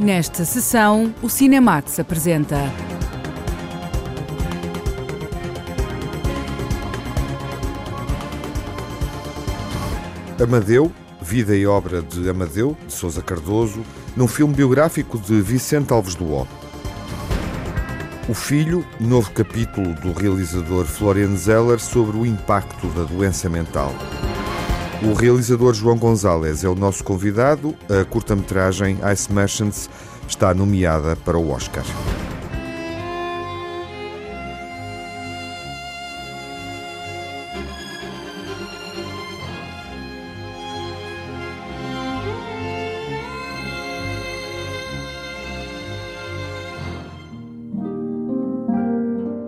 Nesta sessão, o Cinemax apresenta. Amadeu, vida e obra de Amadeu, de Sousa Cardoso, num filme biográfico de Vicente Alves do O. O Filho, novo capítulo do realizador Florian Zeller sobre o impacto da doença mental. O realizador João Gonzalez é o nosso convidado. A curta-metragem Ice Merchants está nomeada para o Oscar.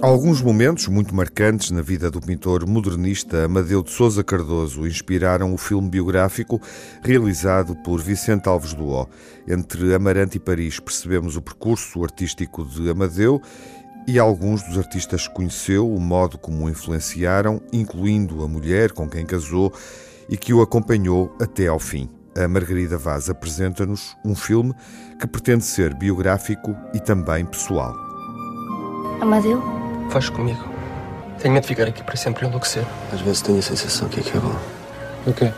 Alguns momentos muito marcantes na vida do pintor modernista Amadeu de Sousa Cardoso inspiraram o filme biográfico realizado por Vicente Alves Duó. Entre Amarante e Paris percebemos o percurso artístico de Amadeu e alguns dos artistas que conheceu, o modo como o influenciaram, incluindo a mulher com quem casou e que o acompanhou até ao fim. A Margarida Vaz apresenta-nos um filme que pretende ser biográfico e também pessoal. Amadeu? Faz comigo. Tenho medo de ficar aqui para sempre enlouquecer. Às vezes tenho a sensação que aqui é bom. O quê?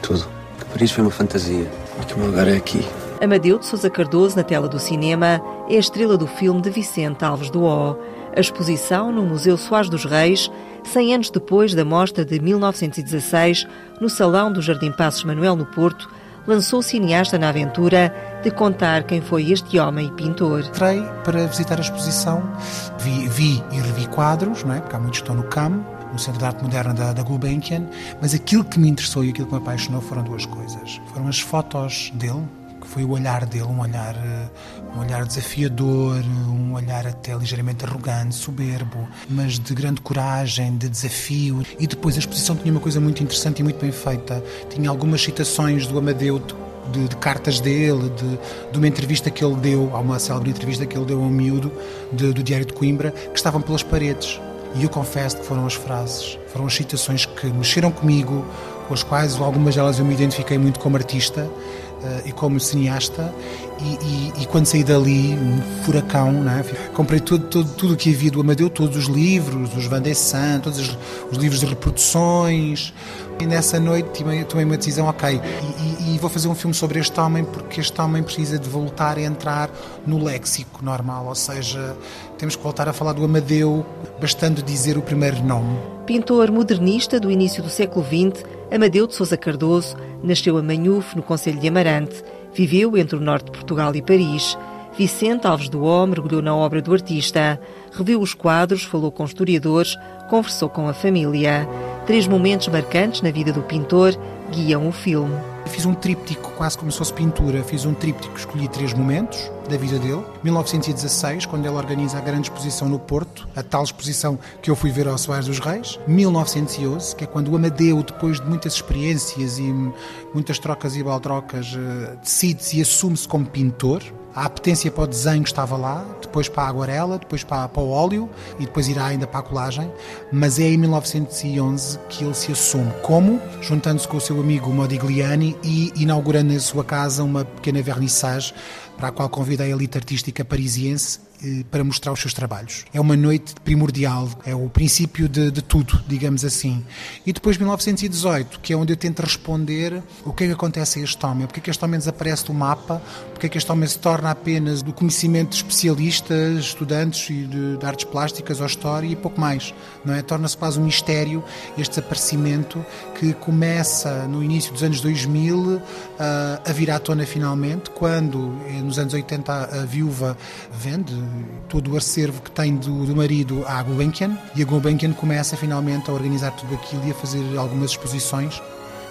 Tudo. Que Paris foi uma fantasia e que o meu lugar é aqui. Amadeu de Sousa Cardoso, na tela do cinema, é a estrela do filme de Vicente Alves do O. A exposição no Museu Soares dos Reis, 100 anos depois da mostra de 1916, no Salão do Jardim Passos Manuel no Porto, lançou o cineasta na aventura de contar quem foi este homem e pintor. Entrei para visitar a exposição, vi, vi e revi quadros, não é? porque há muitos que estão no CAM, no Centro de Arte Moderna da, da Gulbenkian, mas aquilo que me interessou e aquilo que me apaixonou foram duas coisas. Foram as fotos dele, foi o olhar dele, um olhar, um olhar desafiador, um olhar até ligeiramente arrogante, soberbo, mas de grande coragem, de desafio. E depois a exposição tinha uma coisa muito interessante e muito bem feita. Tinha algumas citações do Amadeu de, de, cartas dele, de, de, uma entrevista que ele deu, há uma célebre entrevista que ele deu a um miúdo de, do Diário de Coimbra, que estavam pelas paredes. E eu confesso que foram as frases, foram as citações que mexeram comigo, com as quais algumas delas eu me identifiquei muito como artista e como cineasta. E, e, e, quando saí dali, um furacão, né? comprei tudo, tudo, tudo o que havia do Amadeu, todos os livros, os Van de todos os, os livros de reproduções, e nessa noite tomei uma decisão, ok, e, e, vou fazer um filme sobre este homem porque este homem precisa de voltar a entrar no léxico normal, ou seja, temos que voltar a falar do Amadeu, bastando dizer o primeiro nome. Pintor modernista do início do século XX, Amadeu de Sousa Cardoso nasceu a Manhuf, no Conselho de Amarante. Viveu entre o norte de Portugal e Paris. Vicente Alves do O mergulhou na obra do artista, reviu os quadros, falou com historiadores, conversou com a família. Três momentos marcantes na vida do pintor guiam o filme. Fiz um tríptico, quase como se fosse pintura. Fiz um tríptico, escolhi três momentos da vida dele. 1916, quando ele organiza a grande exposição no Porto, a tal exposição que eu fui ver ao Soares dos Reis. 1911, que é quando o Amadeu, depois de muitas experiências e muitas trocas e baltrocas, eh, decide-se e assume-se como pintor. A apetência para o desenho estava lá, depois para a aguarela, depois para, para, o óleo e depois irá ainda para a colagem. Mas é em 1911 que ele se assume como, juntando-se com o seu amigo Modigliani e inaugurando em sua casa uma pequena vernissage para a qual convida a elite artística parisiense eh, para mostrar os seus trabalhos. É uma noite primordial, é o princípio de, de, tudo, digamos assim. E depois 1918, que é onde eu tento responder o que é que acontece a este homem, porque é que este homem desaparece do mapa, porque é que este homem se torna apenas do conhecimento de especialistas, estudantes e de, de artes plásticas ou história e pouco mais, não é? Torna-se quase um mistério este desaparecimento que começa no início dos anos 2000 uh, a vir à tona finalmente, quando eh, nos anos 80 a viúva vende todo o acervo que tem do, do marido à Gulbenkian e a Gulbenkian começa finalmente a organizar tudo aquilo e a fazer algumas exposições.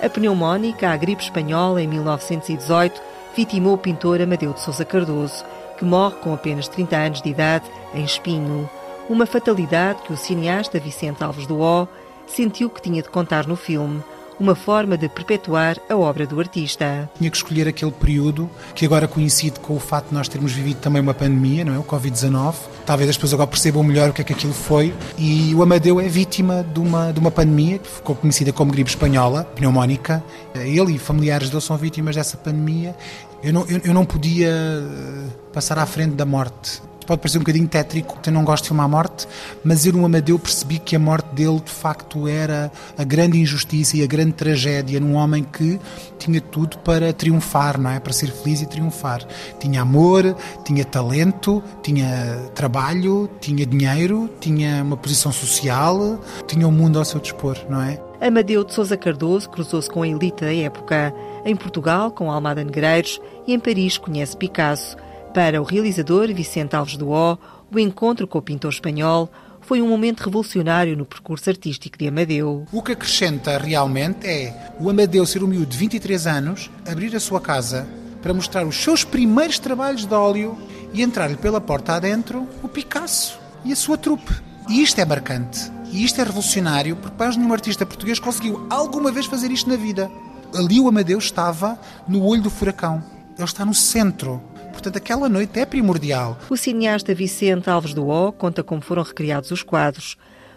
A pneumónica, a gripe espanhola em 1918, vitimou o pintor Amadeu de Sousa Cardoso, que morre com apenas 30 anos de idade em Espinho. Uma fatalidade que o cineasta Vicente Alves do O sentiu que tinha de contar no filme, uma forma de perpetuar a obra do artista. Tinha que escolher aquele período que agora coincide com o fato de nós termos vivido também uma pandemia, não é? O Covid-19. Talvez as pessoas agora percebam melhor o que é que aquilo foi. E o Amadeu é vítima de uma, de uma pandemia que ficou conhecida como gripe espanhola, pneumónica. Ele e familiares dele são vítimas dessa pandemia Eu não, eu, eu não podia eh, passar à frente da morte pode parecer um bocadinho tétrico, eu não gosto de filmar a morte, mas eu no Amadeu percebi que a morte dele de facto era a grande injustiça e a grande tragédia num homem que tinha tudo para triunfar, não é? Para ser feliz e triunfar. Tinha amor, tinha talento, tinha trabalho, tinha dinheiro, tinha uma posição social, tinha o mundo ao seu dispor, não é? Amadeu de Sousa Cardoso cruzou-se com a elite da época. Em Portugal, com Almada Negreiros, e em Paris conhece Picasso. Para o realizador Vicente Alves do O, o encontro com o pintor espanhol foi um momento revolucionário no percurso artístico de Amadeu. O que acrescenta realmente é o Amadeu ser um miúdo de 23 anos, abrir a sua casa para mostrar os seus primeiros trabalhos de óleo e entrar-lhe pela porta adentro o Picasso e a sua trupe. E isto é marcante. E isto é revolucionário porque mais nenhum artista português conseguiu alguma vez fazer isto na vida. Ali o Amadeu estava no olho do furacão. Ele está no centro Portanto, aquela noite é primordial. O cineasta Vicente Alves do O conta como foram recriados os quadros.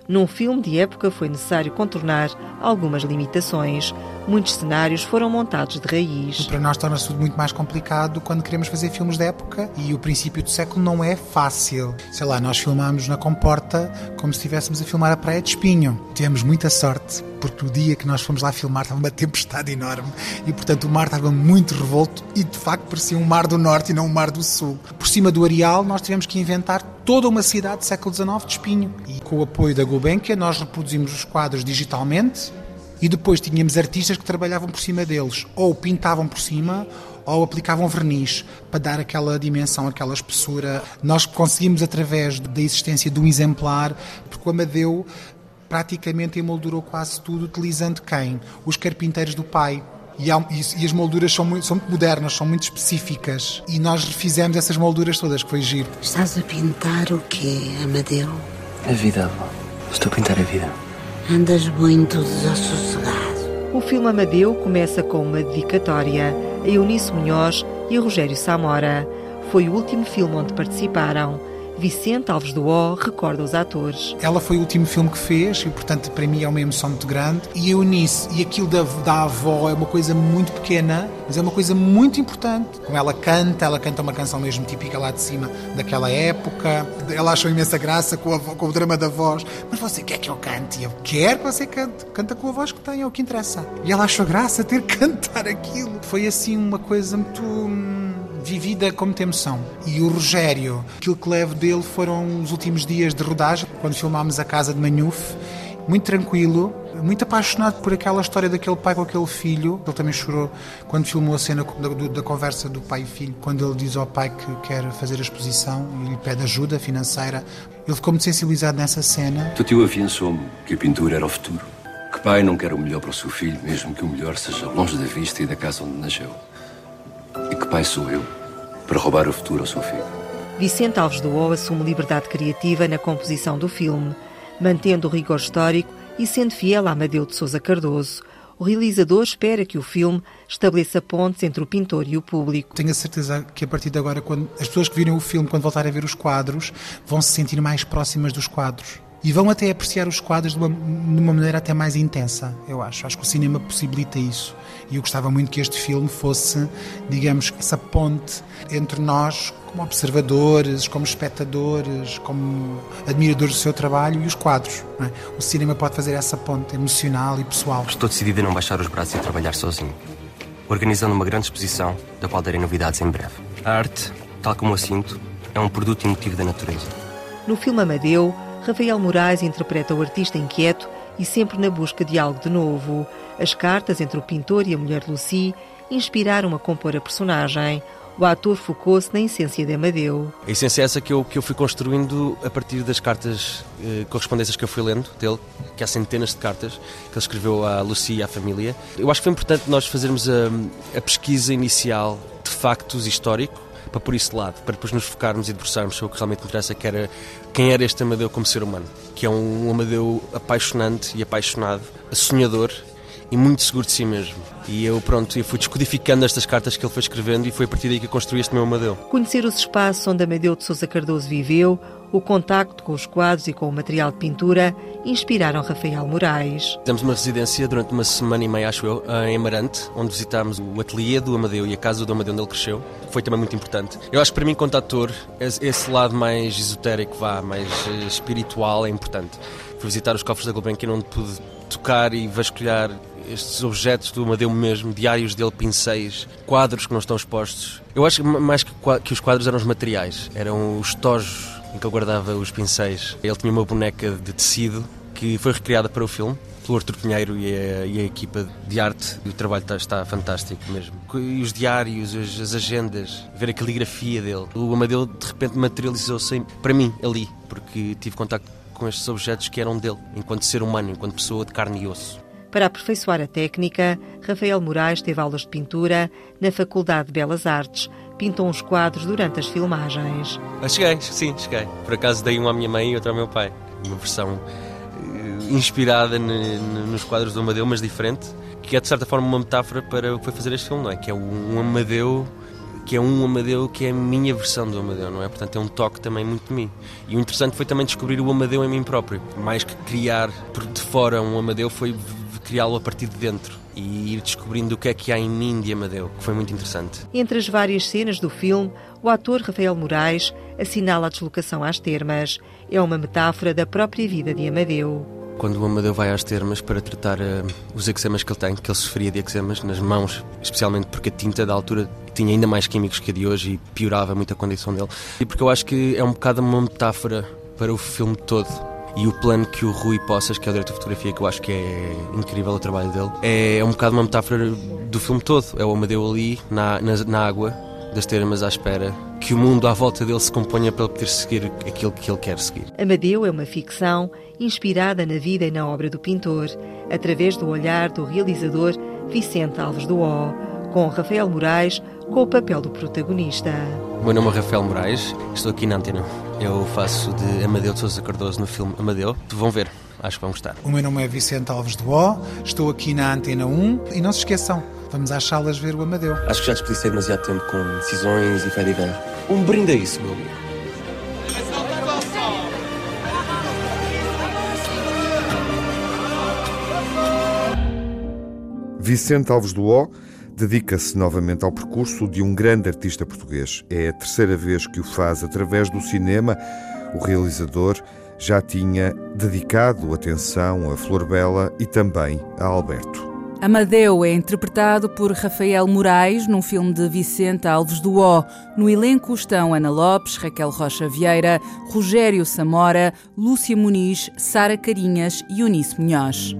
Num filme de época foi necessário contornar algumas limitações. Muitos cenários foram montados de raiz. Para nós torna-se tudo muito mais complicado quando queremos fazer filmes de época e o princípio do século não é fácil. Sei lá, nós filmámos na Comporta como se estivéssemos a filmar a Praia de Espinho. Tivemos muita sorte porque o dia que nós fomos lá filmar estava uma tempestade enorme e, portanto, o mar estava muito revolto e, de facto, parecia um mar do norte e não um mar do sul. Por cima do areal, nós tivemos que inventar toda uma cidade do século XIX de Espinho. E com o apoio da Gulbenkian, nós reproduzimos os quadros digitalmente e depois tínhamos artistas que trabalhavam por cima deles, ou pintavam por cima, ou aplicavam verniz para dar aquela dimensão, aquela espessura. Nós conseguimos, através da existência de um exemplar, porque o Amadeu praticamente emoldurou quase tudo utilizando quem? Os carpinteiros do pai. E, há, e, as molduras são muito, são muito modernas, são muito específicas. E nós fizemos essas molduras todas, que foi giro. Estás a pintar o quê, Amadeu? A vida, avó. Estou a pintar a vida. Andas muito desassossegado. O filme Amadeu começa com uma dedicatória a Eunice Munhoz e Rogério Samora. Foi o último filme onde participaram. Vicente Alves do O recorda os atores. Ela foi o último filme que fez e, portanto, para mim é uma emoção muito grande. E a Eunice e aquilo da, da avó é uma coisa muito pequena, mas é uma coisa muito importante. Como ela canta, ela canta uma canção mesmo típica lá de cima daquela época. Ela achou imensa graça com, a, com o drama da voz. Mas você quer que eu cante? E eu quero que você cante. Canta com a voz que tem, é o que interessa. E ela achou graça ter que cantar aquilo. Foi assim uma coisa muito hum, vivida como tem emoção. E o Rogério, aquilo que levo dele foram os últimos dias de rodagem, quando filmámos a casa de Manhuf, muito tranquilo, muito apaixonado por aquela história daquele pai com aquele filho. Ele também chorou quando filmou a cena da, da, conversa do pai e filho, quando ele diz ao pai que quer fazer a exposição e lhe pede ajuda financeira. Ele ficou muito sensibilizado nessa cena. O tio afiançou-me que a pintura era o futuro. Que pai não quer o melhor para o seu filho, mesmo que o melhor seja longe da vista e da casa onde nasceu. E que pai sou eu para roubar o futuro ao seu filho? Vicente Alves do O assume liberdade criativa na composição do filme, mantendo o rigor histórico e sendo fiel a Amadeu de Sousa Cardoso. O realizador espera que o filme estabeleça pontes entre o pintor e o público. Tenho a certeza que a partir de agora, quando as pessoas que viram o filme, quando voltarem a ver os quadros, vão se sentir mais próximas dos quadros e vão até apreciar os quadros de uma, de uma, maneira até mais intensa, eu acho. Acho que o cinema possibilita isso. E eu gostava muito que este filme fosse, digamos, essa ponte entre nós, como observadores, como espectadores, como admiradores do seu trabalho e os quadros. É? O cinema pode fazer essa ponte emocional e pessoal. Estou decidido a não baixar os braços e a trabalhar sozinho, organizando uma grande exposição da qual darei novidades em breve. A arte, tal como a sinto, é um produto emotivo da natureza. No filme Amadeu, Rafael Moraes interpreta o artista inquieto e sempre na busca de algo de novo. As cartas entre o pintor e a mulher Lucy inspiraram a compor a personagem. O ator focou-se na essência de Amadeu. A essência é essa que eu, que eu fui construindo a partir das cartas, eh, correspondências que eu fui lendo dele, que há centenas de cartas que ele escreveu à Lucy e à família. Eu acho que foi importante nós fazermos a, a pesquisa inicial de factos histórico para por isso de lado, para depois nos focarmos e debruçarmos sobre o que realmente interessa, que era quem era este Amadeu como ser humano, que é um Amadeu apaixonante e apaixonado, sonhador e muito seguro de si mesmo. E eu, pronto, eu fui descodificando estas cartas que ele foi escrevendo e foi a partir daí que eu construí este meu Amadeu. Conhecer os espaços onde Amadeu de Sousa Cardoso viveu, O contacto com os quadros e com o material de pintura inspiraram Rafael Moraes. Fizemos uma residência durante uma semana e meia, acho eu, em Amarante, onde visitámos o ateliê do Amadeu e a casa do Amadeu onde ele cresceu. Foi também muito importante. Eu acho que para mim, quanto ator, esse lado mais esotérico, vá, mais eh, espiritual, é importante. Fui visitar os cofres da Gulbenkian, onde pude tocar e vasculhar estes objetos do Amadeu mesmo, diários dele, pincéis, quadros que não estão expostos. Eu acho que mais que os quadros eram os materiais, eram os tojos em que ele guardava os pincéis. Ele tinha uma boneca de tecido que foi recriada para o filme pelo Artur Pinheiro e a, e a, equipa de arte. E o trabalho está, está, fantástico mesmo. E os diários, as, as, agendas, ver a caligrafia dele. O Amadeu de repente materializou-se para mim ali, porque tive contato com estes objetos que eram dele, enquanto ser humano, enquanto pessoa de carne e osso. Para aperfeiçoar a técnica, Rafael Moraes teve aulas de pintura na Faculdade de Belas Artes. Pintou uns quadros durante as filmagens. Ah, cheguei, sim, cheguei. Por acaso dei um à minha mãe e outro ao meu pai. Uma versão eh, inspirada nos quadros do Amadeu, mas diferente, que é de certa forma uma metáfora para o que foi fazer este filme, não é? Que é um Amadeu que é um Amadeu que é a minha versão do Amadeu, não é? Portanto, é um toque também muito de mim. E o interessante foi também descobrir o Amadeu em mim próprio. Mais que criar de fora um Amadeu, foi criá-lo a partir de dentro e ir descobrindo o que é que há em mim de Amadeu, que foi muito interessante. Entre as várias cenas do filme, o ator Rafael Moraes assinala a deslocação às termas. É uma metáfora da própria vida de Amadeu. Quando o Amadeu vai às termas para tratar uh, os eczemas que ele tem, que ele sofria de eczemas nas mãos, especialmente porque a tinta da altura tinha ainda mais químicos que a de hoje e piorava muito a condição dele. E porque eu acho que é um bocado uma metáfora para o filme todo e o plano que o Rui Poças, que é o diretor de fotografia, que eu acho que é incrível o trabalho dele, é um bocado uma metáfora do filme todo. É o Amadeu ali, na, na, na água, das termas à espera que o mundo à volta dele se componha para ele poder seguir aquilo que ele quer seguir. Amadeu é uma ficção inspirada na vida e na obra do pintor, através do olhar do realizador Vicente Alves do O, com Rafael Moraes com o papel do protagonista. O meu nome é Rafael Moraes, estou aqui na Antena. Eu faço de Amadeu de Sousa Cardoso no filme Amadeu. Vão ver, acho que vão gostar. O meu nome é Vicente Alves do O, estou aqui na Antena 1 e não se esqueçam, vamos às salas ver o Amadeu. Acho que já desperdicei demasiado tempo com decisões e fé divina. Um brinde a isso, meu amigo. Vicente Alves do O dedica-se novamente ao percurso de um grande artista português. É a terceira vez que o faz através do cinema. O realizador já tinha dedicado atenção a Flor Bela e também a Alberto. Amadeu é interpretado por Rafael Moraes num filme de Vicente Alves do O. No elenco estão Ana Lopes, Raquel Rocha Vieira, Rogério Samora, Lúcia Muniz, Sara Carinhas e Eunice Munhoz.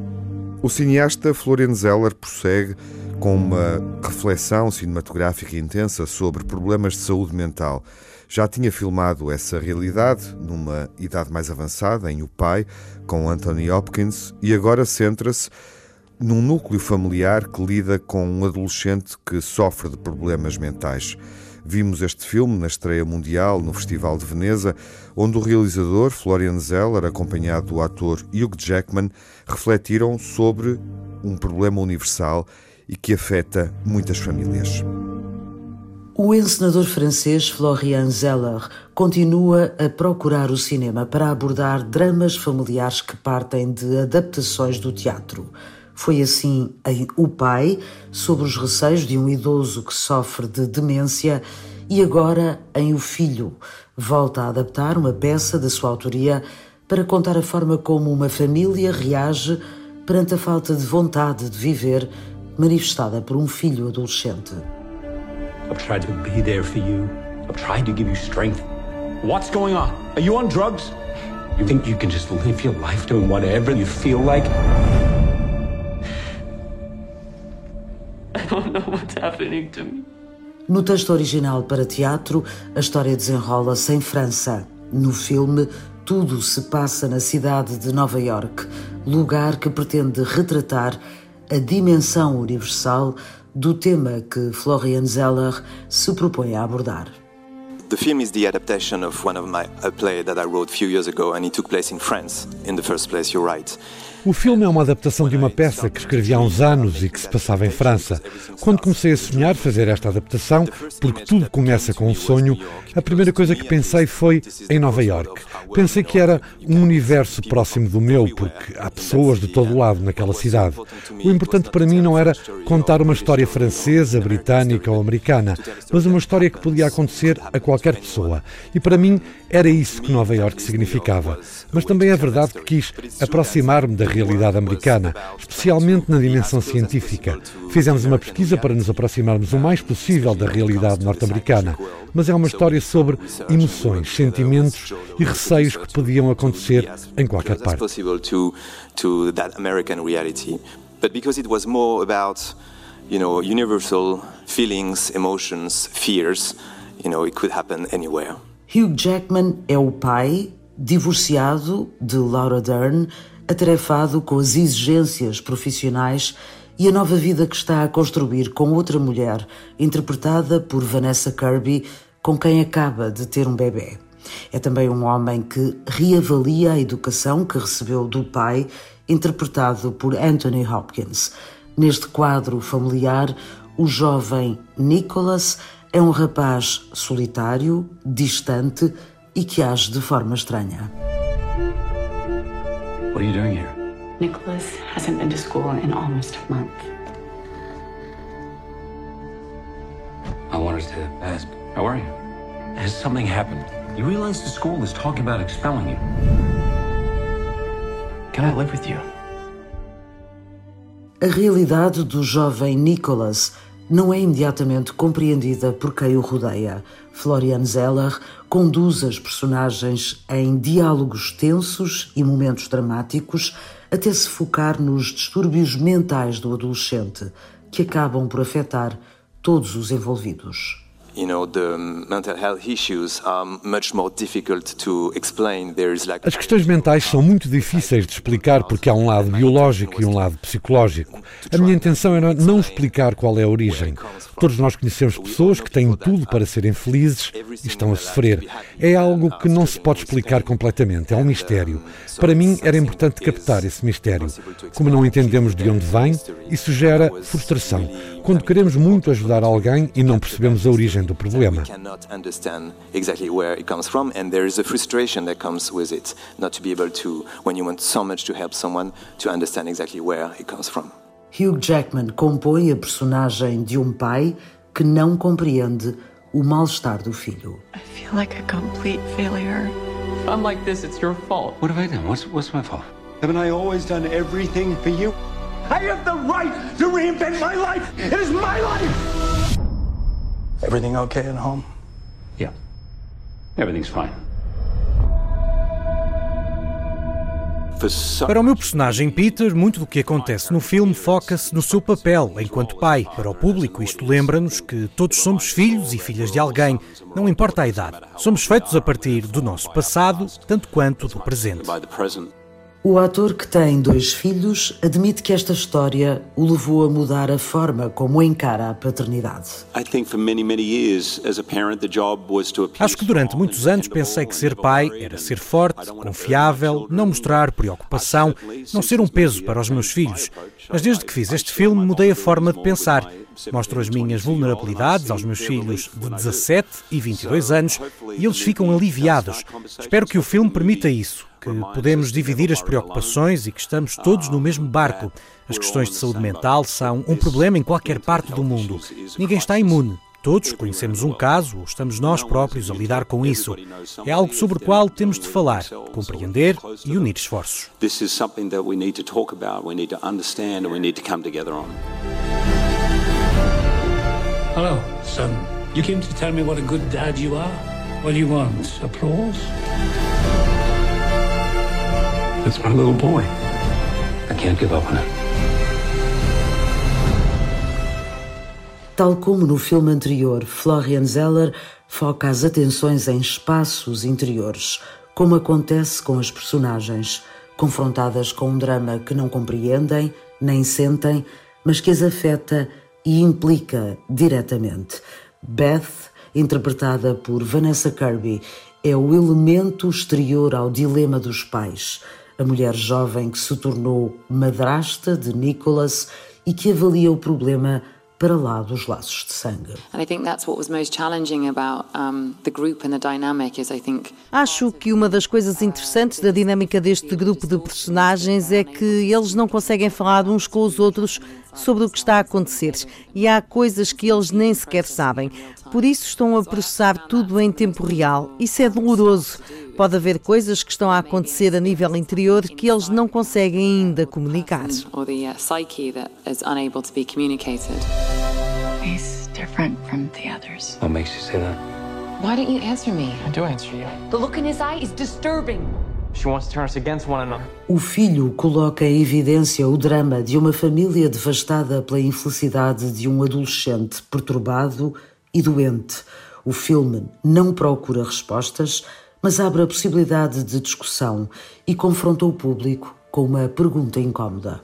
O cineasta Florian Zeller prossegue com uma reflexão cinematográfica intensa sobre problemas de saúde mental. Já tinha filmado essa realidade numa idade mais avançada, em O Pai, com Anthony Hopkins, e agora centra-se num núcleo familiar que lida com um adolescente que sofre de problemas mentais. Vimos este filme na estreia mundial no Festival de Veneza, onde o realizador Florian Zeller, acompanhado do ator Hugh Jackman, refletiram sobre um problema universal e que afeta muitas famílias. O encenador francês Florian Zeller continua a procurar o cinema para abordar dramas familiares que partem de adaptações do teatro. Foi assim em O Pai, sobre os receios de um idoso que sofre de demência, e agora em O Filho, volta a adaptar uma peça da sua autoria para contar a forma como uma família reage perante a falta de vontade de viver manifestada por um filho adolescente. I've tried to be there for you. I've tried to give you strength. What's going on? Are you on drugs? You think you can just live your life doing whatever you feel like? I don't know what's happening to me. No texto original para teatro, a história desenrola-se em França. No filme, tudo se passa na cidade de Nova York, lugar que pretende retratar a dimensão universal do tema que Florian Zeller se propõe a abordar. The film is the adaptation of one of my a play that I wrote a few years ago, and it took place in France. In the first place. O filme é uma adaptação de uma peça que escrevi há uns anos e que se passava em França. Quando comecei a sonhar fazer esta adaptação, porque tudo começa com um sonho, a primeira coisa que pensei foi em Nova York. Pensei que era um universo próximo do meu, porque há pessoas de todo lado naquela cidade. O importante para mim não era contar uma história francesa, britânica ou americana, mas uma história que podia acontecer a qualquer pessoa. E para mim era isso que Nova York significava. Mas também é verdade que quis aproximar-me da realidade americana, especialmente na dimensão científica. Fizemos uma pesquisa para nos aproximarmos o mais possível da realidade norte-americana, mas é uma história sobre emoções, sentimentos e receios que podiam acontecer em qualquer parte. But because it was more about, you know, universal feelings, emotions, fears, you know, it could happen anywhere. Hugh Jackman é o pai, divorciado de Laura Dern, atarefado com as exigências profissionais e a nova vida que está a construir com outra mulher, interpretada por Vanessa Kirby, com quem acaba de ter um bebê. É também um homem que reavalia a educação que recebeu do pai, interpretado por Anthony Hopkins. Neste quadro familiar, o jovem Nicholas é um rapaz solitário, distante e que age de forma estranha. What are you doing here? Nicholas hasn't been to school in almost a month. I wanted to ask, how are you? Has something happened? You realize the school is talking about expelling you. Can I live with you? A realidade do jovem Nicholas não é imediatamente compreendida por quem o rodeia. Florian Zeller conduz as personagens em diálogos tensos e momentos dramáticos até se focar nos distúrbios mentais do adolescente, que acabam por afetar todos os envolvidos. As questões mentais são muito difíceis de explicar porque há um lado biológico e um lado psicológico. A minha intenção era não explicar qual é a origem. Todos nós conhecemos pessoas que têm tudo para serem felizes e estão a sofrer. É algo que não se pode explicar completamente, é um mistério. Para mim era importante captar esse mistério. Como não entendemos de onde vem, isso gera frustração. Quando queremos muito ajudar alguém e não percebemos a origem do problema. Hugh Jackman compõe a personagem de um pai que não compreende o mal-estar do filho. I feel like a complete failure. If I'm like this, it's your fault. What have I done? What's, what's my fault? Haven't I always done everything for you? I have the right to reinvent my life. It is my life. Everything okay at home? Yeah. Everything's fine. Para o meu personagem Peter, muito do que acontece no filme foca-se no seu papel enquanto pai. Para o público, isto lembra-nos que todos somos filhos e filhas de alguém, não importa a idade. Somos feitos a partir do nosso passado, tanto quanto do presente. O ator que tem dois filhos admite que esta história o levou a mudar a forma como encara a paternidade. Acho que durante muitos anos pensei que ser pai era ser forte, confiável, não mostrar preocupação, não ser um peso para os meus filhos. Mas desde que fiz este filme mudei a forma de pensar. Mostro as minhas vulnerabilidades aos meus filhos de 17 e 22 anos e eles ficam aliviados. Espero que o filme permita isso que podemos dividir as preocupações e que estamos todos no mesmo barco. As questões de saúde mental são um problema em qualquer parte do mundo. Ninguém está imune. Todos conhecemos um caso ou estamos nós próprios a lidar com isso. É algo sobre o qual temos de falar, compreender e unir esforços. Hello, son. You came to tell me what a good dad you are? What do you want? Applause? It's my little boy. I can't give up on it. Tal como no filme anterior, Florian Zeller foca as atenções em espaços interiores, como acontece com as personagens, confrontadas com um drama que não compreendem nem sentem, mas que as afeta e implica diretamente. Beth, interpretada por Vanessa Kirby, é o elemento exterior ao dilema dos pais a mulher jovem que se tornou madrasta de Nicholas e que avalia o problema para lá dos laços de sangue. Acho que uma das coisas interessantes da dinâmica deste grupo de personagens é que eles não conseguem falar uns com os outros sobre o que está a acontecer e há coisas que eles nem sequer sabem. Por isso estão a processar tudo em tempo real. Isso é doloroso. Pode haver coisas que estão a acontecer a nível interior que eles não conseguem ainda comunicar. He's different from the others. What makes you say that? Why don't you answer me? I do answer you. The look in his eye is disturbing. O filho coloca em evidência o drama de uma família devastada pela infelicidade de um adolescente perturbado e doente. O filme não procura respostas, mas abre a possibilidade de discussão e confronta o público com uma pergunta incómoda.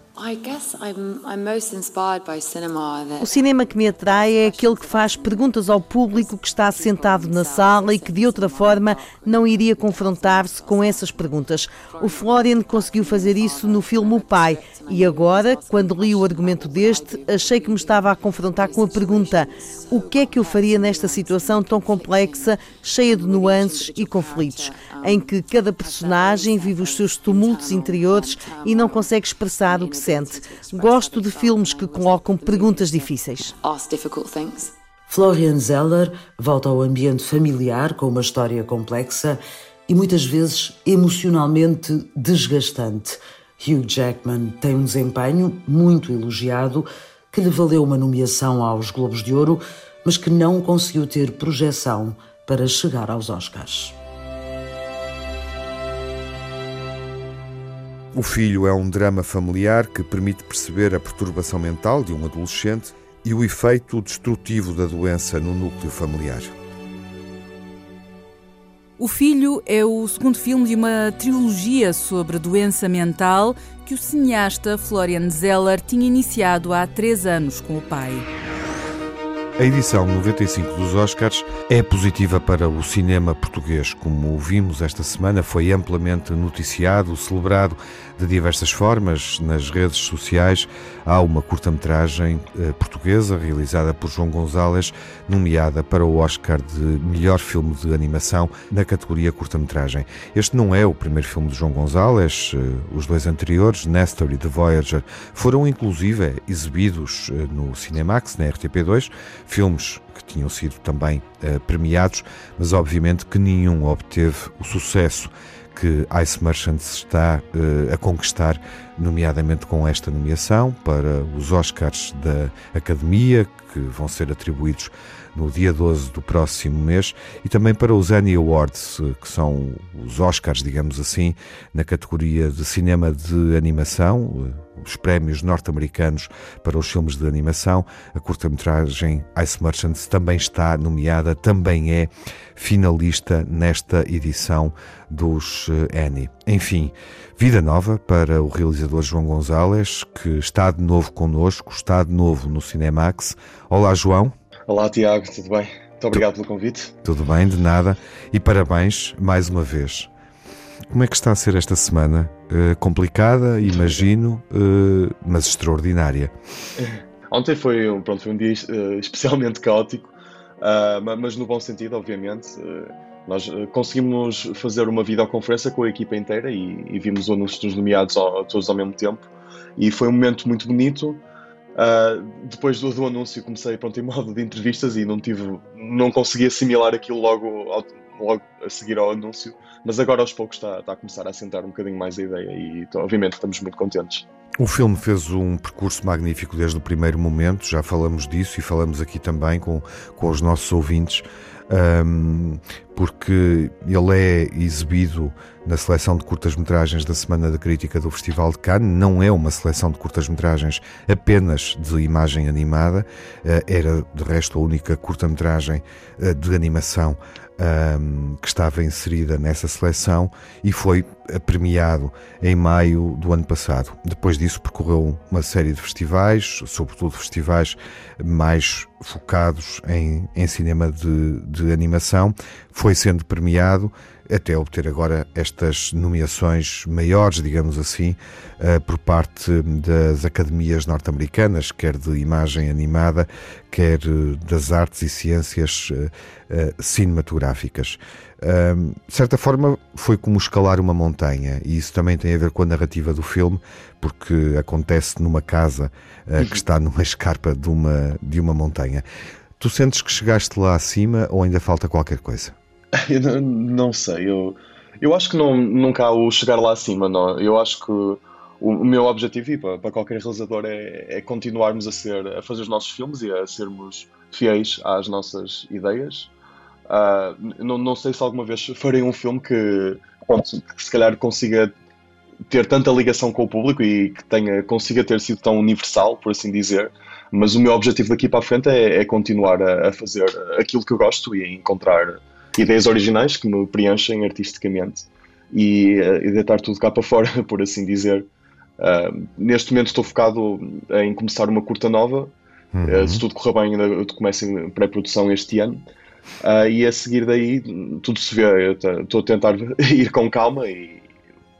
O cinema que me atrai é aquele que faz perguntas ao público que está sentado na sala e que de outra forma não iria confrontar-se com essas perguntas. O Florian conseguiu fazer isso no filme O Pai e agora, quando li o argumento deste, achei que me estava a confrontar com a pergunta: o que é que eu faria nesta situação tão complexa, cheia de nuances e conflitos, em que cada personagem vive os seus tumultos interiores e não consegue expressar o que Gosto de filmes que colocam perguntas difíceis. Florian Zeller volta ao ambiente familiar com uma história complexa e muitas vezes emocionalmente desgastante. Hugh Jackman tem um desempenho muito elogiado que lhe valeu uma nomeação aos Globos de Ouro, mas que não conseguiu ter projeção para chegar aos Oscars. O Filho é um drama familiar que permite perceber a perturbação mental de um adolescente e o efeito destrutivo da doença no núcleo familiar. O Filho é o segundo filme de uma trilogia sobre doença mental que o cineasta Florian Zeller tinha iniciado há três anos com o pai. A edição 95 dos Oscars é positiva para o cinema português. Como vimos esta semana, foi amplamente noticiado, celebrado de diversas formas nas redes sociais. Há uma curta-metragem eh, portuguesa realizada por João Gonzalez, nomeada para o Oscar de melhor filme de animação na categoria curta-metragem. Este não é o primeiro filme de João Gonzalez. Eh, os dois anteriores, Nestor e The Voyager, foram inclusive exibidos eh, no Cinemax, na RTP2 filmes que tinham sido também uh, premiados, mas obviamente que nenhum obteve o sucesso que Ice Merchants está uh, a conquistar, nomeadamente com esta nomeação para os Oscars da Academia, que vão ser atribuídos no dia 12 do próximo mês, e também para os Annie Awards, eh, que são os Oscars, digamos assim, na categoria de cinema de animação os prémios norte-americanos para os filmes de animação. A curta-metragem Ice Merchants também está nomeada, também é finalista nesta edição dos eh, Annie. Enfim, vida nova para o realizador João Gonzalez, que está de novo connosco, está de novo no Cinemax. Olá, João. Olá, Tiago, tudo bem? Muito obrigado pelo convite. Tudo bem, de nada. E parabéns mais uma vez. Como é que está a ser esta semana? Uh, complicada, imagino, uh, mas extraordinária. Ontem foi, pronto, foi um dia uh, especialmente caótico, mas no bom sentido, obviamente. nós conseguimos fazer uma videoconferência com a equipa inteira e, e vimos o anúncio dos nomeados ao, todos ao mesmo tempo. E foi um momento muito bonito. depois do, do, anúncio comecei pronto, em modo de entrevistas e não tive, não consegui assimilar aquilo logo, logo a seguir ao anúncio mas agora aos poucos está, está a começar a assentar um bocadinho mais a ideia e então, obviamente estamos muito contentes. O filme fez um percurso magnífico desde o primeiro momento, já falamos disso e falamos aqui também com, com os nossos ouvintes, um, porque ele é exibido na seleção de curtas-metragens da Semana da Crítica do Festival de Cannes. Não é uma seleção de curtas-metragens apenas de imagem animada, uh, era de resto a única curta-metragem uh, de animação que estava inserida nessa seleção e foi premiado em maio do ano passado. Depois disso, percorreu uma série de festivais, sobretudo festivais mais focados em, em cinema de, de animação. Foi sendo premiado até obter agora estas nomeações maiores, digamos assim, uh, por parte das academias norte-americanas, quer de imagem animada, quer uh, das artes e ciências uh, cinematográficas. de certa forma, foi como escalar uma montanha, e isso também tem a ver com a narrativa do filme, porque acontece numa casa que está numa escarpa de uma, de uma montanha. Tu sentes que chegaste lá acima ou ainda falta qualquer coisa? Eu não, sei, eu, eu acho que não, nunca há o chegar lá acima, não. Eu acho que o, o meu objetivo, e para, para qualquer realizador, é, é, continuarmos a ser, a fazer os nossos filmes e a sermos fiéis às nossas ideias. Uh, não, não sei se alguma vez farei um filme que, pronto, que se calhar consiga ter tanta ligação com o público e que tenha, consiga ter sido tão universal, por assim dizer. Mas o meu objetivo daqui para a frente é, é continuar a, a, fazer aquilo que eu gosto e encontrar ideias originais que me preenchem artisticamente e, uh, e deitar tudo cá para fora, por assim dizer. Uh, neste momento estou focado em começar uma curta nova. Uhum. Uh, se tudo correr bem, ainda começo em pré-produção este ano. Uh, e a seguir daí, tudo se vê. Estou a tentar ir com calma e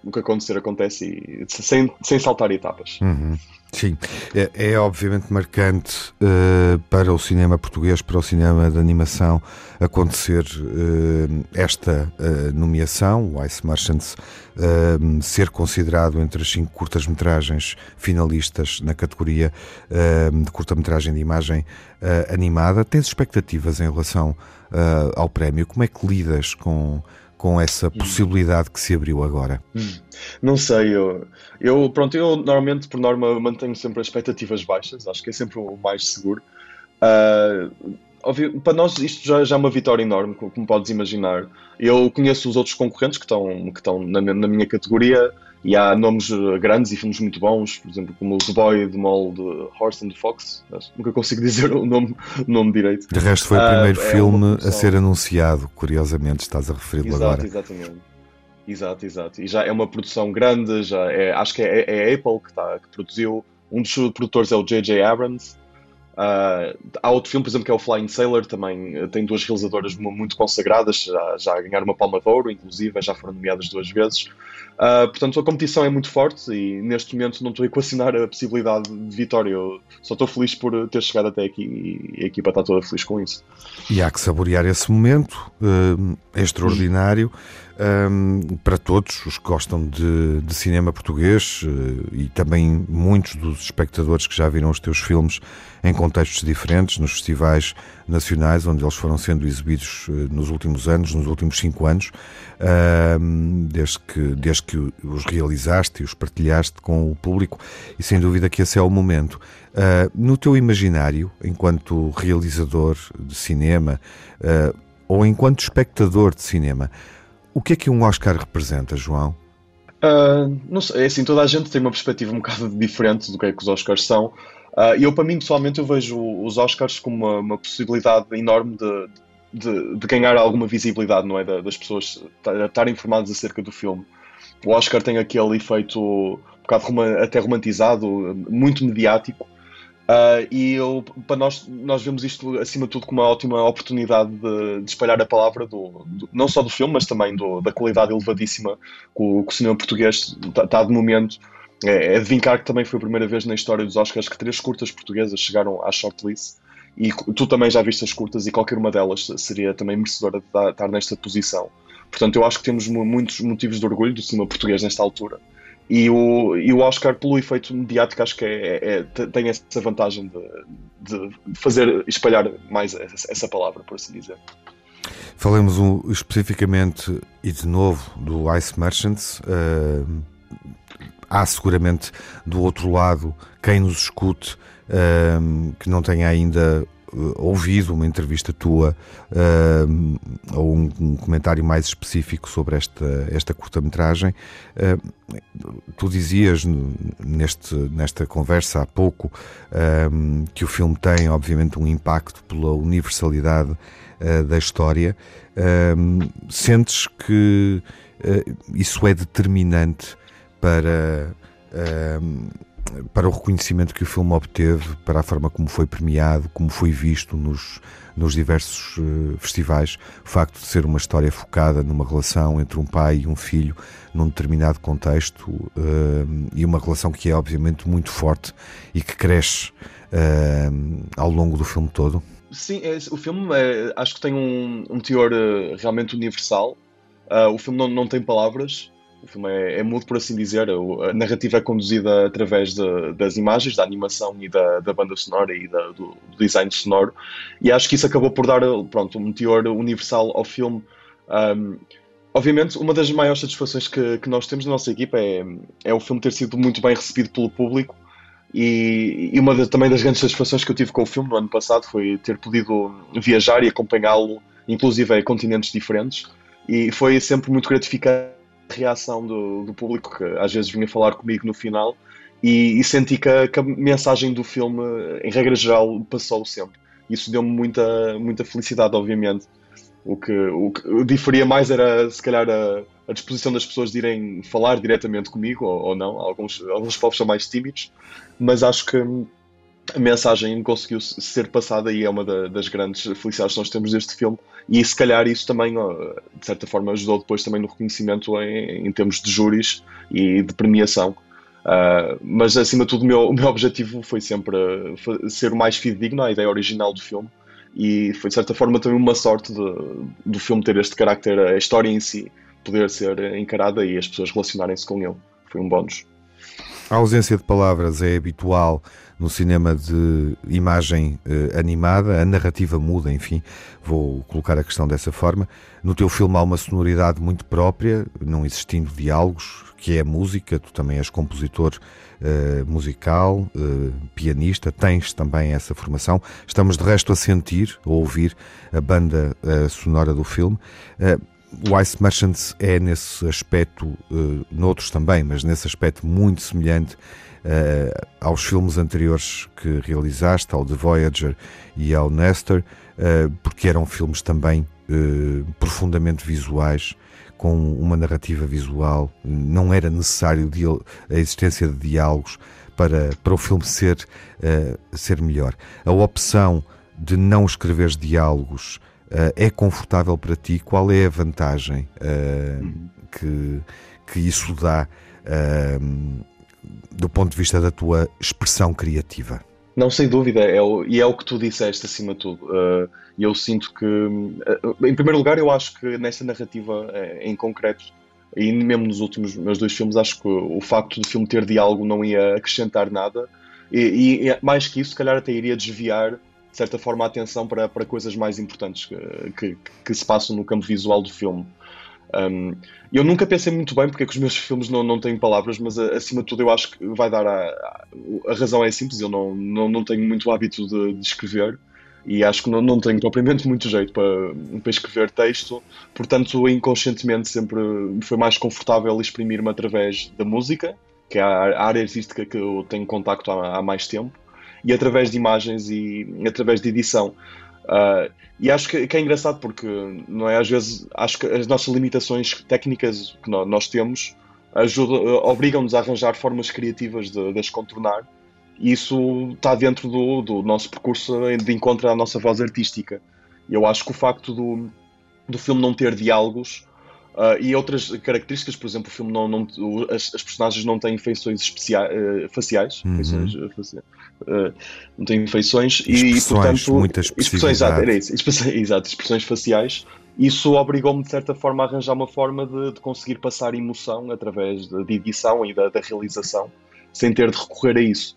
o que acontecer acontece e, sem, sem saltar etapas. Uhum. Sim, é, é, obviamente marcante uh, para o cinema português, para o cinema de animação, acontecer uh, esta uh, nomeação, o Ice Merchants, ser considerado entre as cinco curtas-metragens finalistas na categoria de curta-metragem de imagem animada. Tens expectativas em relação ao prémio? Como é que lidas com com essa hum. possibilidade que se abriu agora? Hum. Não sei, eu, eu, pronto, eu normalmente, por norma, mantenho sempre as expectativas baixas, acho que é sempre o mais seguro. Uh, óbvio, para nós isto já, já, é uma vitória enorme, como podes imaginar. Eu conheço os outros concorrentes que estão, que estão na, na minha categoria, e há nomes eh, grandes e filmes muito bons, por exemplo, como The Boy, The Mole, The Horse and the Fox. Nunca consigo dizer o nome, o nome direito. De resto, foi o primeiro uh, filme é a ser anunciado, curiosamente, estás a referi-lo agora. Exatamente. Exato, exato. E já é uma produção grande, já é, acho que é, é a Apple que, tá, que produziu. Um dos produtores é o J.J. Abrams. Uh, há outro filme, por exemplo, que é o Flying Sailor, também eh, tem duas realizadoras muito consagradas, já, já ganharam uma palma de ouro, inclusive, já foram nomeadas duas vezes. Uh, portanto, a competição é muito forte e neste momento não estou a equacionar a possibilidade de vitória. Eu só estou feliz por ter chegado até aqui e a equipa está toda feliz com isso. E há que saborear esse momento uh, extraordinário um, para todos os que gostam de, de cinema português uh, e também muitos dos espectadores que já viram os teus filmes em contextos diferentes, nos festivais nacionais, onde eles foram sendo exibidos uh, nos últimos anos, nos últimos cinco anos, desde, que, desde que os realizaste e os partilhaste com o público, e sem dúvida que esse é o momento. Ah, no teu imaginário, enquanto realizador de cinema ah, ou enquanto espectador de cinema, o que é que um Oscar representa, João? Uh, não sei, é assim, toda a gente tem uma perspectiva um bocado diferente do que é que os Oscars são. Uh, eu, para mim, pessoalmente, eu vejo os Oscars como uma, uma possibilidade enorme de, de, de, ganhar alguma visibilidade, não é? Das pessoas estarem informadas acerca do filme. O Oscar tem aquele efeito um bocado até romantizado, muito mediático, Uh, e eu, para nós, nós vemos isto acima de tudo como uma ótima oportunidade de, de espalhar a palavra, do, do, não só do filme, mas também do, da qualidade elevadíssima que o, que o cinema português está, tá de momento. É, é de vincar que também foi a primeira vez na história dos Oscars que três curtas portuguesas chegaram à shortlist. E tu também já viste as curtas e qualquer uma delas seria também merecedora de estar nesta posição. Portanto, eu acho que temos muitos motivos de orgulho do cinema português nesta altura. E o, e o Oscar, pelo efeito mediático, acho que é, é, é tem essa vantagem de, de, fazer espalhar mais essa palavra, por assim dizer. Falemos um, especificamente e de novo do Ice Merchants. Uh, há seguramente do outro lado quem nos escute uh, que não tenha ainda ouvido uma entrevista tua uh, ou um, um, comentário mais específico sobre esta, esta curta-metragem. Uh, tu dizias neste, nesta conversa há pouco que o filme tem, obviamente, um impacto pela universalidade da história. sentes que isso é determinante para para o reconhecimento que o filme obteve, para a forma como foi premiado, como foi visto nos, nos diversos uh, festivais, o facto de ser uma história focada numa relação entre um pai e um filho, num determinado contexto, uh, e uma relação que é obviamente muito forte e que cresce uh, ao longo do filme todo. Sim, é, o filme é, acho que tem um, um teor realmente universal. o filme não, não tem palavras, o filme é, é mudo, por assim dizer. A narrativa é conduzida através de, das imagens, da animação e da, da banda sonora e da, do, do, design sonoro. E acho que isso acabou por dar pronto, um teor universal ao filme. Um, obviamente, uma das maiores satisfações que, que nós temos na nossa equipa é, é o filme ter sido muito bem recebido pelo público. E, e uma também das grandes satisfações que eu tive com o filme no ano passado foi ter podido viajar e acompanhá-lo, inclusive a continentes diferentes. E foi sempre muito gratificante reação do, do público que às vezes vinha falar comigo no final e, e senti que a, que a, mensagem do filme, em regra geral, passou sempre. Isso deu-me muita, muita felicidade, obviamente. O que, o que diferia mais era, se calhar, a, a disposição das pessoas de irem falar diretamente comigo, ou, ou não. Alguns, alguns povos são mais tímidos, mas acho que a mensagem conseguiu ser passada e é uma da, das grandes felicidades que nós temos deste filme. E se calhar isso também, de certa forma, ajudou depois também no reconhecimento em, em termos de júris e de premiação. Uh, mas acima de tudo, o meu, o meu objetivo foi sempre ser o mais fidedigno à ideia original do filme. E foi de certa forma também uma sorte de, do filme ter este carácter, a história em si, poder ser encarada e as pessoas relacionarem-se com ele. Foi um bónus. A ausência de palavras é habitual no cinema de imagem eh, animada, a narrativa muda, enfim, vou colocar a questão dessa forma. No teu filme há uma sonoridade muito própria, não existindo diálogos, que é música, tu também és compositor eh, musical, eh, pianista, tens também essa formação. Estamos de resto a sentir, a ouvir a banda sonora do filme. O Ice Merchants é nesse aspecto, uh, noutros também, mas nesse aspecto muito semelhante uh, aos filmes anteriores que realizaste, ao The Voyager e ao Nestor, uh, porque eram filmes também uh, profundamente visuais, com uma narrativa visual. Não era necessário a existência de diálogos para, para o filme ser, ser melhor. A opção de não escrever diálogos uh, é confortável para ti? Qual é a vantagem uh, que, que isso dá uh, do ponto de vista da tua expressão criativa? Não, sem dúvida, é o, e é o que tu disseste acima de tudo. E eu sinto que, em primeiro lugar, eu acho que nesta narrativa em concreto, e mesmo nos últimos meus dois filmes, acho que o facto do filme ter diálogo não ia acrescentar nada, e, e mais que isso, se calhar até iria desviar de certa forma, a atenção para, para coisas mais importantes que, que, que se passam no campo visual do filme. Um, eu nunca pensei muito bem porque é que os meus filmes não, não têm palavras, mas acima de tudo eu acho que vai dar a, a, a razão é simples, eu não, não, não tenho muito hábito de, de escrever e acho que não, não tenho propriamente muito jeito para, para escrever texto, portanto inconscientemente sempre foi mais confortável exprimir-me através da música, que é a área artística que eu tenho contacto há, há mais tempo, e através de imagens e através de edição. Uh, e acho que, que, é engraçado porque, não é? Às vezes, acho que as nossas limitações técnicas que nós temos obrigam-nos a arranjar formas criativas de, de as contornar. E isso está dentro do, do, nosso percurso de encontro à nossa voz artística. Eu acho que o facto do, do filme não ter diálogos Uh, e outras características, por exemplo, o filme não, não as, as, personagens não têm feições especiais, uh, faciais, uhum. feições, uh, não têm feições e, portanto, muitas expressões, exato, era isso, expressões, exato, expressões faciais. Isso obrigou-me, de certa forma, a arranjar uma forma de, de conseguir passar emoção através de, de edição e da, da, realização, sem ter de recorrer a isso.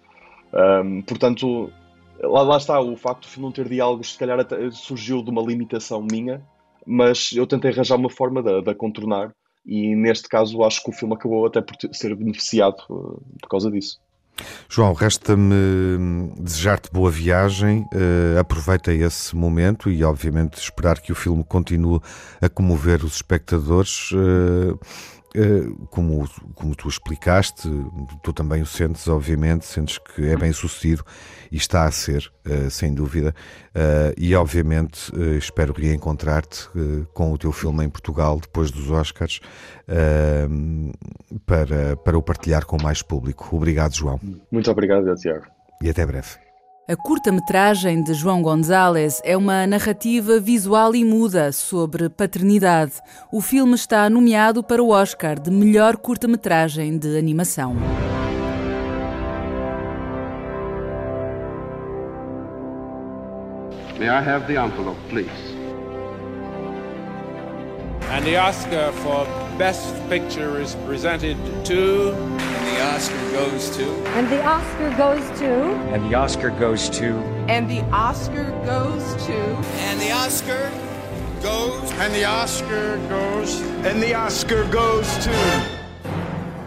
Um, portanto, lá, lá, está, o facto de não ter diálogos, se calhar, surgiu de uma limitação minha, mas eu tentei arranjar uma forma de, de contornar e neste caso acho que o filme acabou até por ser beneficiado uh, por causa disso. João, resta-me hum, desejar-te boa viagem, uh, aproveita esse momento e, obviamente, esperar que o filme continue a comover os espectadores. Uh, como, como tu explicaste, tu também o sentes, obviamente, sentes que é bem sucedido e está a ser, sem dúvida. E, obviamente, espero reencontrar-te com o teu filme em Portugal depois dos Oscars para, para o partilhar com mais público. Obrigado, João. Muito obrigado, Tiago. E até breve. A curta-metragem de João Gonzalez é uma narrativa visual e muda sobre paternidade. O filme está nomeado para o Oscar de melhor curta-metragem de animação. May I have the envelope, please? And the Oscar for Best Picture is presented to. And the Oscar goes to. And the Oscar goes to. And the Oscar goes to. And the Oscar goes to. And the Oscar goes. And the Oscar goes. And the Oscar goes to.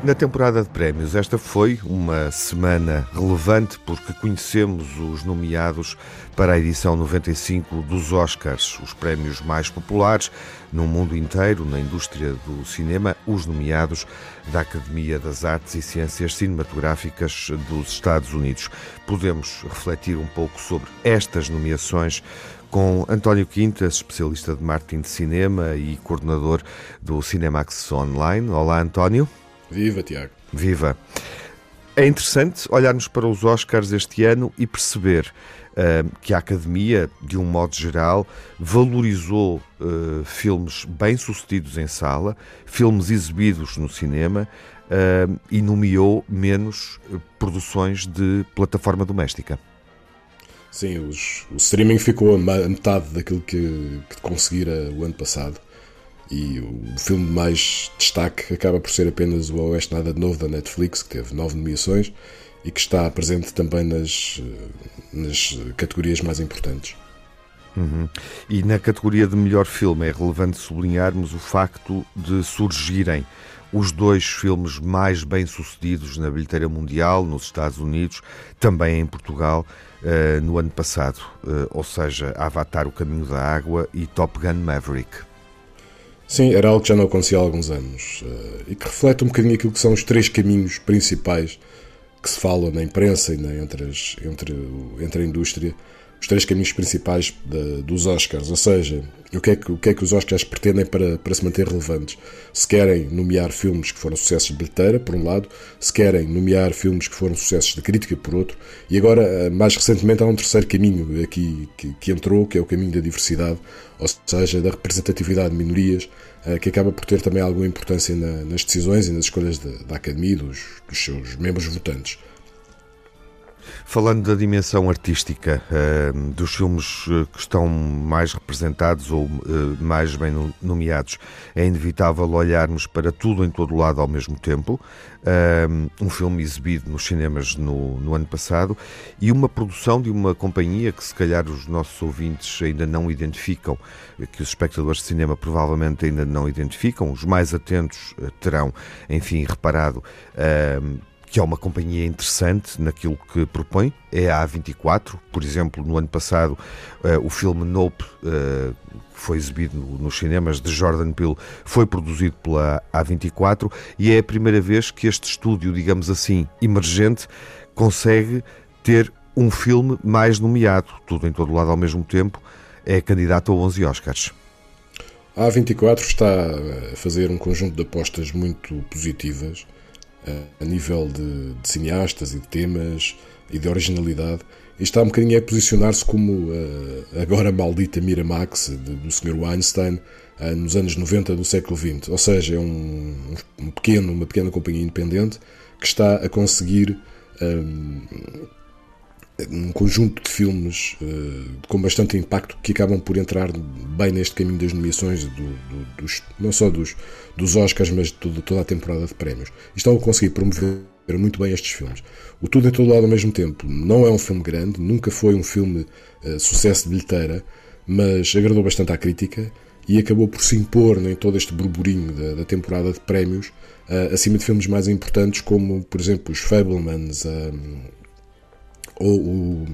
Na temporada de prémios, esta foi uma semana relevante porque conhecemos os nomeados para a edição 95 dos Oscars, os prémios mais populares no mundo inteiro, na indústria do cinema, os nomeados da Academia das Artes e Ciências Cinematográficas dos Estados Unidos. Podemos refletir um pouco sobre estas nomeações com António Quintas, especialista de marketing de cinema e coordenador do Cinemax Online. Olá, António. Viva, Tiago. Viva. É interessante olharmos para os Oscars este ano e perceber uh, que a Academia, de um modo geral, valorizou uh, filmes bem-sucedidos em sala, filmes exibidos no cinema uh, e nomeou menos produções de plataforma doméstica. Sim, os, o streaming ficou a metade daquilo que, que conseguira o ano passado. E o filme de mais destaque acaba por ser apenas o Oeste Nada de Novo da Netflix, que teve nove nomeações e que está presente também nas, nas categorias mais importantes. Uhum. E na categoria de melhor filme é relevante sublinharmos o facto de surgirem os dois filmes mais bem-sucedidos na bilheteira mundial, nos Estados Unidos, também em Portugal, uh, no ano passado. Uh, ou seja, Avatar, O Caminho da Água e Top Gun Maverick. Sim, era algo que já não acontecia há alguns anos uh, e que reflete um bocadinho aquilo que são os três caminhos principais que se falam na imprensa e na, entre, as, entre, entre a indústria os três caminhos principais de, dos Oscars, ou seja, o que, é que, o que é que os Oscars pretendem para, para se manter relevantes. Se querem nomear filmes que foram sucessos de bilheteira, por um lado, se querem nomear filmes que foram sucessos de crítica, por outro, e agora, eh, mais recentemente, há um terceiro caminho aqui que, que entrou, que é o caminho da diversidade, ou seja, da representatividade de minorias, eh, que acaba por ter também alguma importância na, nas decisões e nas escolhas da, da Academia e dos, dos seus membros votantes. Falando da dimensão artística, uh, dos filmes eh, que estão mais representados ou uh, mais bem nomeados, é inevitável olharmos para tudo em todo lado ao mesmo tempo. Um filme exibido nos cinemas no, no, ano passado e uma produção de uma companhia que, se calhar, os nossos ouvintes ainda não identificam, que os espectadores de cinema provavelmente ainda não identificam. Os mais atentos terão, enfim, reparado que é uma companhia interessante naquilo que propõe, é a A24. Por exemplo, no ano passado, uh, o filme Nope, uh, que foi exibido nos cinemas de Jordan Peele, foi produzido pela A24 e é a primeira vez que este estúdio, digamos assim, emergente, consegue ter um filme mais nomeado, tudo em todo lado ao mesmo tempo, é candidato a 11 Oscars. A A24 está a fazer um conjunto de apostas muito positivas a nível de, de, cineastas e de temas e de originalidade. E está um bocadinho a posicionar-se como a agora maldita Miramax de, do Sr. Weinstein nos anos 90 do século XX. Ou seja, é um, um pequeno, uma pequena companhia independente que está a conseguir um, um conjunto de filmes uh, com bastante impacto que acabam por entrar bem neste caminho das nomeações, do, do, dos, não só dos, dos Oscars, mas de toda, a temporada de prémios. E estão a conseguir promover muito bem estes filmes. O Tudo em Todo Lado ao mesmo tempo não é um filme grande, nunca foi um filme uh, sucesso de bilheteira, mas agradou bastante à crítica e acabou por se impor em todo este burburinho da, da temporada de prémios, uh, acima de filmes mais importantes como, por exemplo, os Fablemans, ou o,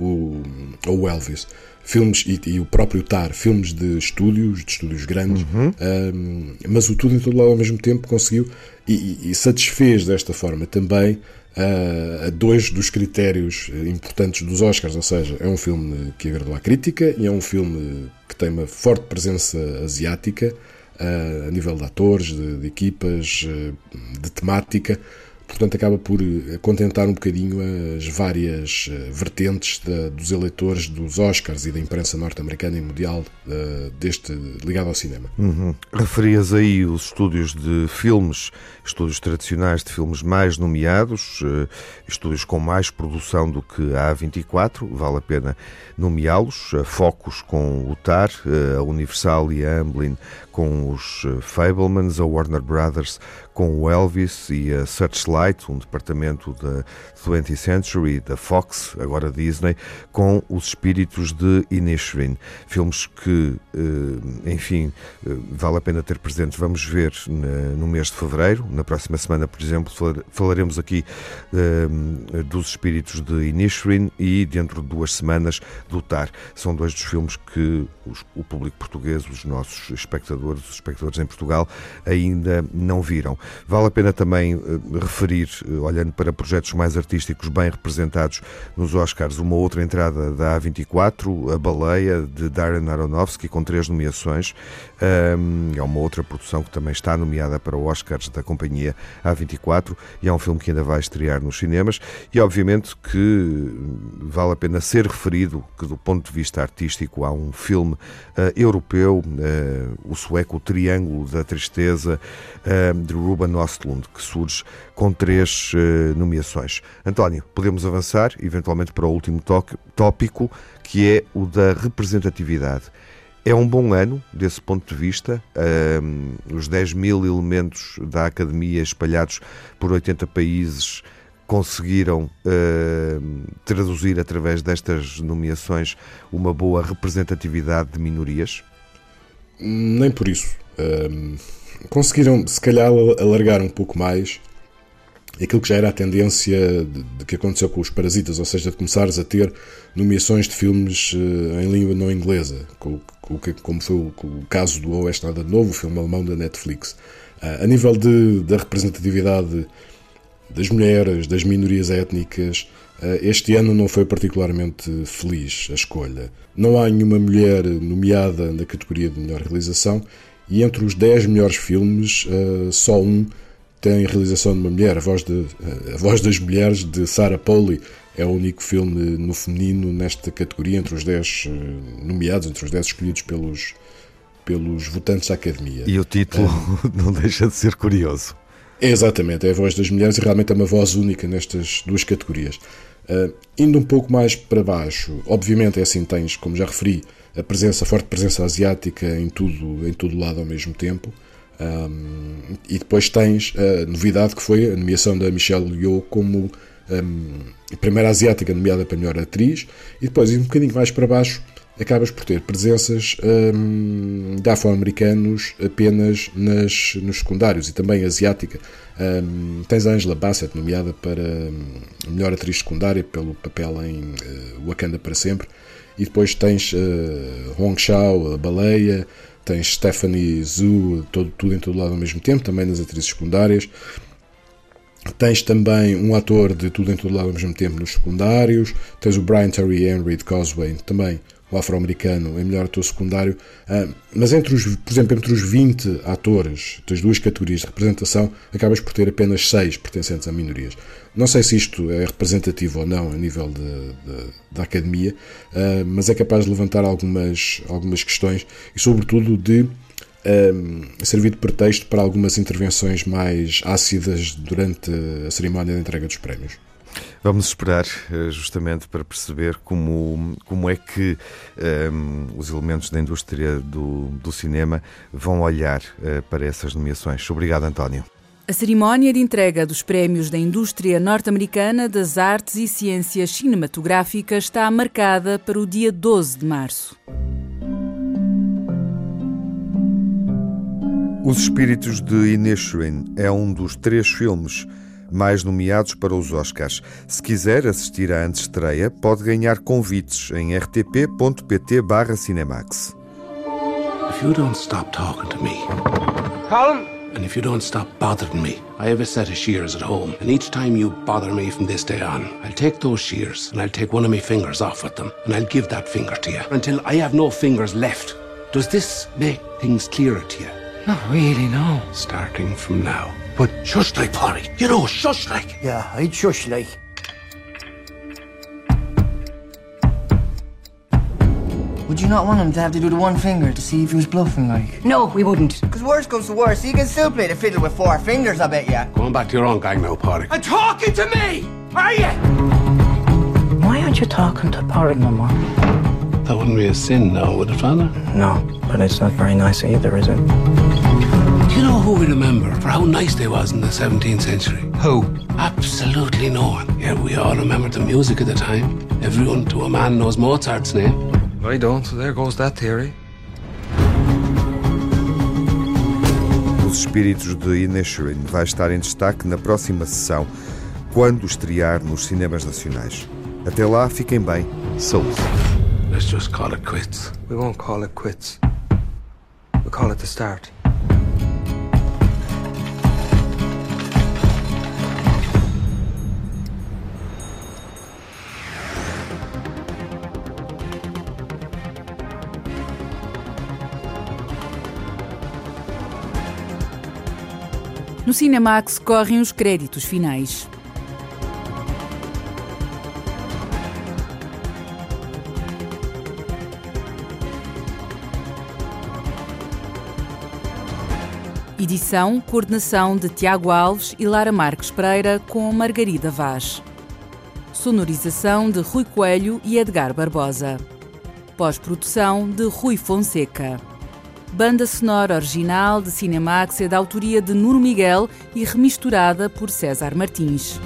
o, ou o Elvis. Filmes, e, e, o próprio Tar, filmes de estúdios, de estúdios grandes, uhum. um, mas o Tudo em Todo Lado ao mesmo tempo conseguiu e, e satisfez desta forma também a dois dos critérios importantes dos Oscars, ou seja, é um filme que agradou à crítica e é um filme que tem uma forte presença asiática a nível de atores, de, de equipas, de temática. Portanto, acaba por eh, contentar um bocadinho as várias eh, vertentes dos eleitores dos Oscars e da imprensa norte-americana e mundial uh, deste ligado ao cinema. Uhum. Referias aí os estúdios de filmes, estúdios tradicionais de filmes mais nomeados, estúdios com mais produção do que a A24, vale a pena nomeá-los. A Focus com o TAR, a Universal e a Amblin com os Fablemans, a Warner Brothers com o Elvis e a Searchlight, um departamento da 20th Century, da Fox, agora Disney, com os espíritos de Inisherin. Filmes que, eh, enfim, eh, vale a pena ter presentes. Vamos ver no mês de fevereiro. Na próxima semana, por exemplo, falaremos aqui eh, dos espíritos de Inisherin e, dentro de duas semanas, do TAR. São dois dos filmes que o público português, os nossos espectadores, os espectadores em Portugal, ainda não viram. Vale a pena também uh, referir, uh, olhando para projetos mais artísticos bem representados nos Oscars, uma outra entrada da A24, A Baleia, de Darren Aronofsky, com três nomeações. É uma outra produção que também está nomeada para o Oscars da companhia A24 e é um filme que ainda vai estrear nos cinemas. E obviamente que vale a pena ser referido que, do ponto de vista artístico, há um filme uh, europeu, o sueco Triângulo da Tristeza, de Ruben Ruben Ostlund, que surge com três uh, nomeações. António, podemos avançar eventualmente para o último tópico, que é o da representatividade. É um bom ano, desse ponto de vista. Uh, os 10 mil elementos da Academia espalhados por 80 países conseguiram uh, traduzir através destas nomeações uma boa representatividade de minorias? Nem por isso. Uh, conseguiram, se calhar, alargar um pouco mais aquilo que já era a tendência de, de, que aconteceu com os Parasitas, ou seja, de começares a ter nomeações de filmes uh, em língua não inglesa, com, com, como foi o, o, caso do Oeste Nada de Novo, o filme alemão da Netflix. Uh, a nível de, da representatividade das mulheres, das minorias étnicas, uh, este ano não foi particularmente feliz a escolha. Não há nenhuma mulher nomeada na categoria de melhor realização e entre os 10 melhores filmes, uh, só um tem realização de uma mulher. A Voz, de, uh, a Voz das Mulheres, de Sarah Polley, é o único filme no feminino nesta categoria, entre os 10 uh, eh, nomeados, entre os 10 escolhidos pelos, pelos votantes da Academia. E o título não deixa de ser curioso. Exatamente, é a voz das mulheres e realmente é uma voz única nestas duas categorias. Uh, indo um pouco mais para baixo, obviamente é assim, tens, como já referi, a presença, a forte presença asiática em tudo, em todo lado ao mesmo tempo. Um, e depois tens a novidade que foi a nomeação da Michelle Yeoh como um, primeira asiática nomeada para melhor atriz. E depois, um bocadinho mais para baixo, acabas por ter presenças um, de afro-americanos apenas nas, nos secundários e também asiática. Um, tens a Angela Bassett nomeada para melhor atriz secundária pelo papel em uh, Wakanda para sempre e depois tens uh, Hong Shao, a Baleia, tens Stephanie Zhu, todo, tudo em todo lado ao mesmo tempo, também nas atrizes secundárias. Tens também um ator de tudo em todo lado ao mesmo tempo nos secundários. Tens o Brian Terry Henry de Causeway, também o afro-americano em melhor ator secundário, ah, mas entre os, por exemplo, entre os 20 atores das duas categorias de representação, acabas por ter apenas 6 pertencentes a minorias. Não sei se isto é representativo ou não a nível da academia, ah, mas é capaz de levantar algumas, algumas questões e, sobretudo, de ah, servir de pretexto para algumas intervenções mais ácidas durante a cerimónia de entrega dos prémios. Vamos esperar eh, justamente para perceber como, como é que um, ehm, os elementos da indústria do, do cinema vão olhar uh, para essas nomeações. Obrigado, António. A cerimónia de entrega dos prémios da indústria norte-americana das artes e ciências cinematográficas está marcada para o dia 12 de março. Os Espíritos de Inisherin é um dos três filmes mais nomeados para os Oscars. Se quiser assistir à antestreia, pode ganhar convites em rtp.pt/cinemax. If you don't stop talking to me. Colin! And if you don't stop bothering me, I have a set of shears at home, and each time you bother me from this day on, I'll take those shears and I'll take one of my fingers off with them, and I'll give that finger to you until I have no fingers left. Does this make things clearer to you? Not really, no. Starting from now. But shush like, Polly. You know, shush like. Yeah, I'd shush like. Would you not want him to have to do the one finger to see if he was bluffing, like? No, we wouldn't. Because worse comes to worst, he can still play the fiddle with four fingers, I bet ya. Going back to your own gang now, Polly. And talking to me! Are you? Why aren't you talking to Porrig no more? That wouldn't be a sin now, would it, Father? No, but it's not very nice either, is it? Do you know who we remember for how nice they was in the 17th century? Who? Absolutely no one. Yeah, we all remember the music of the time. Everyone to a man knows Mozart's name. I don't, so there goes that theory. Os Espíritos de Inisherin vai estar em destaque na próxima sessão, quando estrear nos cinemas nacionais. Até lá, fiquem bem. Saúde. Let's just call it quits. We won't call it quits. We'll call it the start. No Cinemax correm os créditos finais. Edição, coordenação de Tiago Alves e Lara Marques Pereira com Margarida Vaz. Sonorização de Rui Coelho e Edgar Barbosa. Pós-produção de Rui Fonseca. Banda sonora original de Cinemax é da autoria de Nuno Miguel e remisturada por César Martins.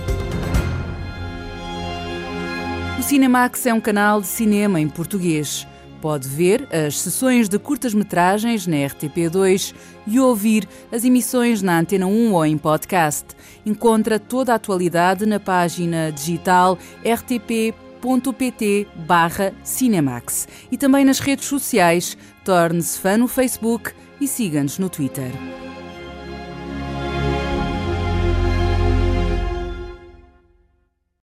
O Cinemax é um canal de cinema em português. Pode ver as sessões de curtas-metragens na RTP2 e ouvir as emissões na Antena 1 ou em podcast. Encontra toda a atualidade na página digital rtp.pt Cinemax e também nas redes sociais. Torne-se fã no Facebook e siga-nos no Twitter.